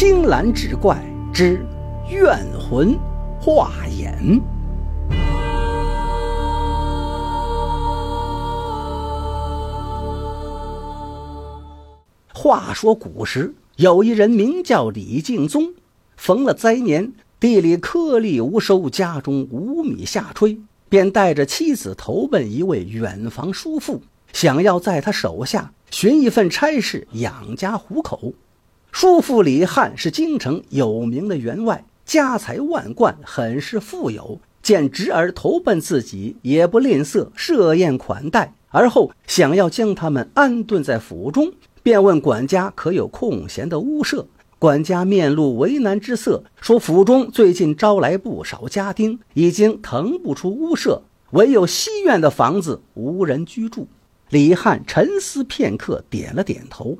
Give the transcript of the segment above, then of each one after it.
青蓝志怪之怨魂化眼。话说古时有一人名叫李敬宗，逢了灾年，地里颗粒无收，家中无米下炊，便带着妻子投奔一位远房叔父，想要在他手下寻一份差事养家糊口。叔父李汉是京城有名的员外，家财万贯，很是富有。见侄儿投奔自己，也不吝啬设宴款待。而后想要将他们安顿在府中，便问管家可有空闲的屋舍。管家面露为难之色，说府中最近招来不少家丁，已经腾不出屋舍，唯有西院的房子无人居住。李汉沉思片刻，点了点头。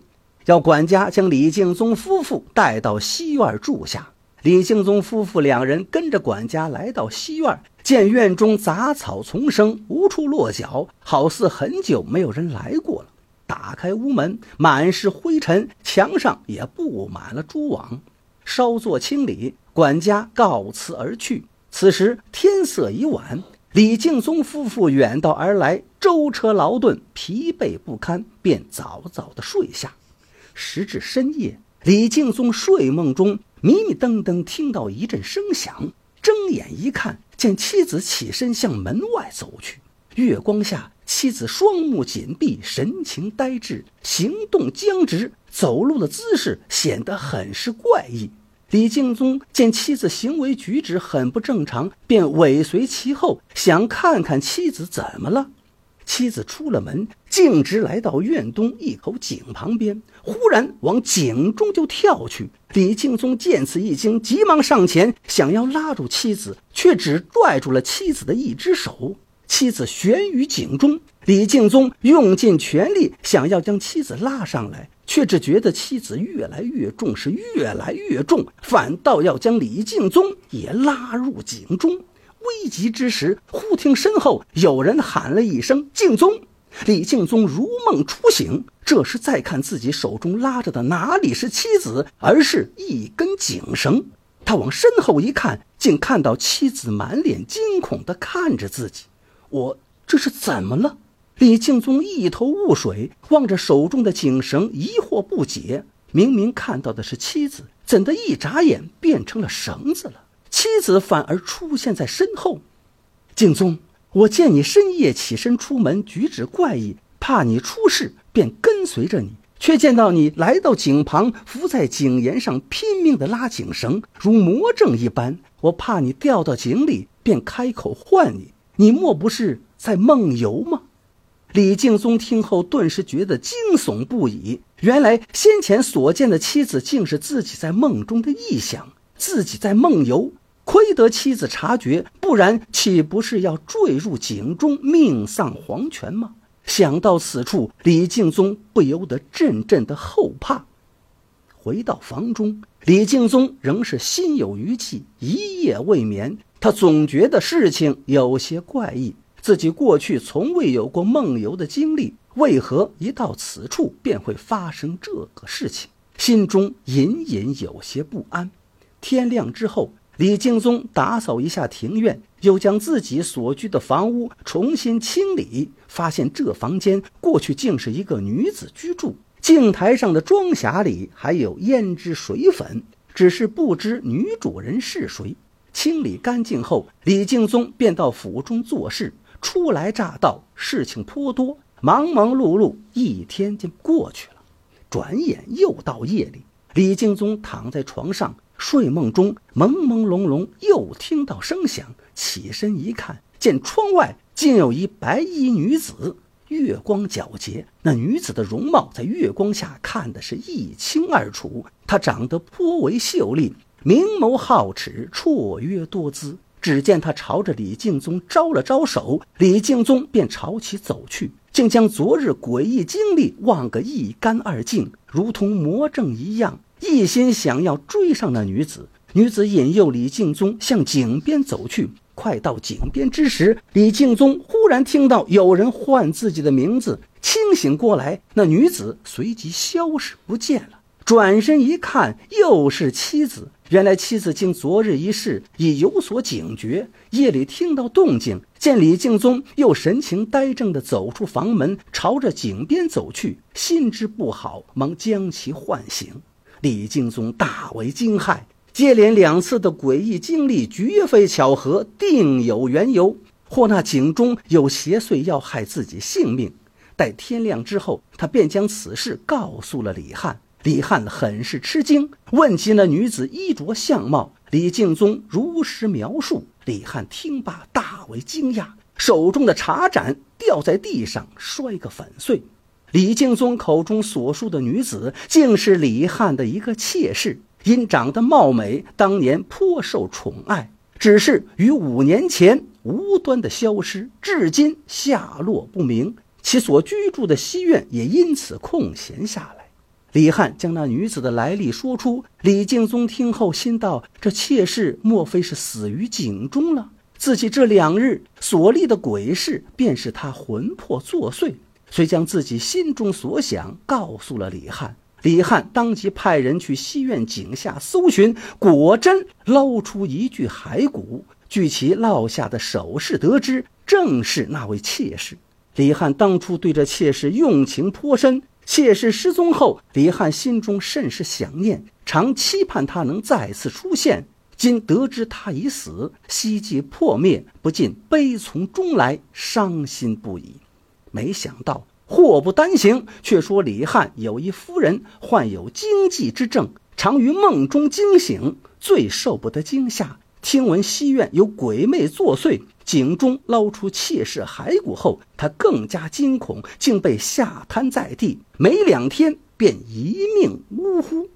叫管家将李敬宗夫妇带到西院住下。李敬宗夫妇两人跟着管家来到西院，见院中杂草丛生，无处落脚，好似很久没有人来过了。打开屋门，满是灰尘，墙上也布满了蛛网。稍作清理，管家告辞而去。此时天色已晚，李敬宗夫妇远道而来，舟车劳顿，疲惫不堪，便早早的睡下。时至深夜，李敬宗睡梦中迷迷瞪瞪听到一阵声响，睁眼一看，见妻子起身向门外走去。月光下，妻子双目紧闭，神情呆滞，行动僵直，走路的姿势显得很是怪异。李敬宗见妻子行为举止很不正常，便尾随其后，想看看妻子怎么了。妻子出了门，径直来到院东一口井旁边，忽然往井中就跳去。李敬宗见此一惊，急忙上前想要拉住妻子，却只拽住了妻子的一只手。妻子悬于井中，李敬宗用尽全力想要将妻子拉上来，却只觉得妻子越来越重，是越来越重，反倒要将李敬宗也拉入井中。危急之时，忽听身后有人喊了一声“敬宗”，李敬宗如梦初醒。这时再看自己手中拉着的哪里是妻子，而是一根井绳。他往身后一看，竟看到妻子满脸惊恐地看着自己。我这是怎么了？李敬宗一头雾水，望着手中的井绳，疑惑不解。明明看到的是妻子，怎的一眨眼变成了绳子了？妻子反而出现在身后，敬宗，我见你深夜起身出门，举止怪异，怕你出事，便跟随着你。却见到你来到井旁，伏在井沿上拼命的拉井绳，如魔怔一般。我怕你掉到井里，便开口唤你。你莫不是在梦游吗？李敬宗听后顿时觉得惊悚不已。原来先前所见的妻子，竟是自己在梦中的臆想。自己在梦游，亏得妻子察觉，不然岂不是要坠入井中，命丧黄泉吗？想到此处，李敬宗不由得阵阵的后怕。回到房中，李敬宗仍是心有余悸，一夜未眠。他总觉得事情有些怪异，自己过去从未有过梦游的经历，为何一到此处便会发生这个事情？心中隐隐有些不安。天亮之后，李敬宗打扫一下庭院，又将自己所居的房屋重新清理，发现这房间过去竟是一个女子居住。镜台上的妆匣里还有胭脂水粉，只是不知女主人是谁。清理干净后，李敬宗便到府中做事。初来乍到，事情颇多，忙忙碌碌，一天就过去了。转眼又到夜里，李敬宗躺在床上。睡梦中，朦朦胧胧又听到声响，起身一看，见窗外竟有一白衣女子，月光皎洁。那女子的容貌在月光下看的是一清二楚，她长得颇为秀丽，明眸皓齿，绰约多姿。只见她朝着李敬宗招了招手，李敬宗便朝其走去，竟将昨日诡异经历忘个一干二净，如同魔怔一样。一心想要追上那女子，女子引诱李敬宗向井边走去。快到井边之时，李敬宗忽然听到有人唤自己的名字，清醒过来，那女子随即消失不见了。转身一看，又是妻子。原来妻子经昨日一事，已有所警觉。夜里听到动静，见李敬宗又神情呆怔地走出房门，朝着井边走去，心知不好，忙将其唤醒。李敬宗大为惊骇，接连两次的诡异经历绝非巧合，定有缘由，或那井中有邪祟要害自己性命。待天亮之后，他便将此事告诉了李汉。李汉很是吃惊，问及那女子衣着相貌，李敬宗如实描述。李汉听罢，大为惊讶，手中的茶盏掉在地上，摔个粉碎。李敬宗口中所述的女子，竟是李汉的一个妾室，因长得貌美，当年颇受宠爱，只是于五年前无端的消失，至今下落不明，其所居住的西院也因此空闲下来。李汉将那女子的来历说出，李敬宗听后心道：这妾室莫非是死于井中了？自己这两日所历的鬼事，便是他魂魄作祟。遂将自己心中所想告诉了李汉。李汉当即派人去西院井下搜寻，果真捞出一具骸骨。据其落下的首饰得知，正是那位妾室。李汉当初对这妾室用情颇深。妾室失踪后，李汉心中甚是想念，常期盼他能再次出现。今得知他已死，希冀破灭，不禁悲从中来，伤心不已。没想到祸不单行，却说李汉有一夫人患有惊悸之症，常于梦中惊醒，最受不得惊吓。听闻西院有鬼魅作祟。井中捞出妾室骸骨后，他更加惊恐，竟被吓瘫在地，没两天便一命呜呼。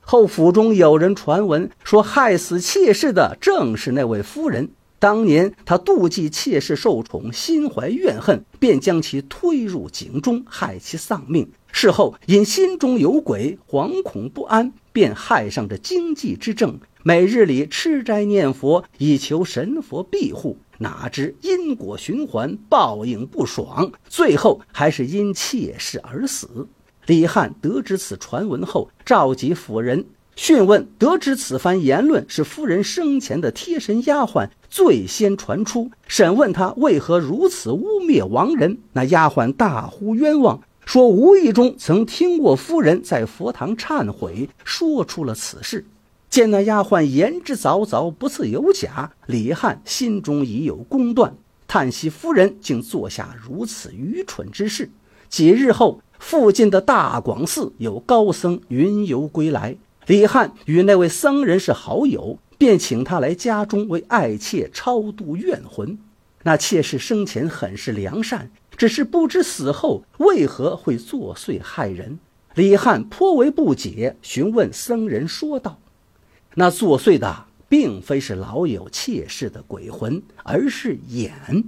后府中有人传闻说，害死妾室的正是那位夫人。当年他妒忌妾室受宠，心怀怨恨，便将其推入井中，害其丧命。事后因心中有鬼，惶恐不安，便害上这惊悸之症，每日里吃斋念佛，以求神佛庇护。哪知因果循环，报应不爽，最后还是因妾室而死。李汉得知此传闻后，召集府人讯问，得知此番言论是夫人生前的贴身丫鬟最先传出。审问他为何如此污蔑亡人，那丫鬟大呼冤枉，说无意中曾听过夫人在佛堂忏悔，说出了此事。见那丫鬟言之凿凿，不似有假，李汉心中已有公断，叹息夫人竟做下如此愚蠢之事。几日后，附近的大广寺有高僧云游归来，李汉与那位僧人是好友，便请他来家中为爱妾超度怨魂。那妾室生前很是良善，只是不知死后为何会作祟害人。李汉颇为不解，询问僧人说道。那作祟的并非是老友妾室的鬼魂，而是眼。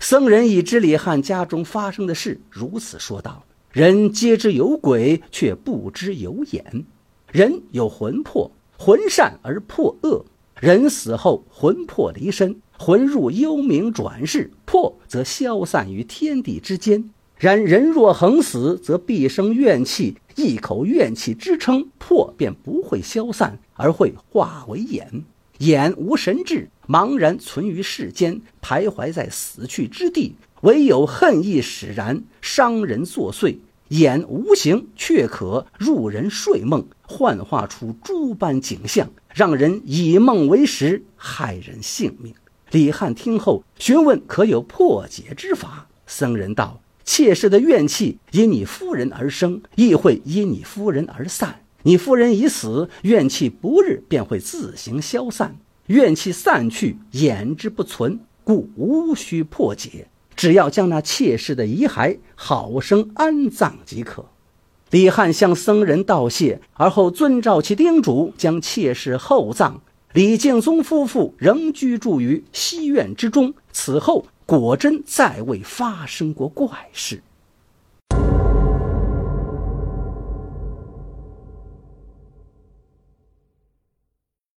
僧人已知李汉家中发生的事，如此说道：“人皆知有鬼，却不知有眼。人有魂魄，魂善而魄恶。人死后，魂魄离身，魂入幽冥转世，魄则消散于天地之间。然人若横死，则必生怨气。”一口怨气支撑，魄便不会消散，而会化为眼。眼无神智，茫然存于世间，徘徊在死去之地。唯有恨意使然，伤人作祟。眼无形，却可入人睡梦，幻化出诸般景象，让人以梦为食，害人性命。李汉听后询问可有破解之法，僧人道。妾室的怨气因你夫人而生，亦会因你夫人而散。你夫人已死，怨气不日便会自行消散。怨气散去，眼之不存，故无需破解，只要将那妾室的遗骸好生安葬即可。李汉向僧人道谢，而后遵照其叮嘱，将妾室厚葬。李敬宗夫妇仍居住于西院之中。此后。果真再未发生过怪事。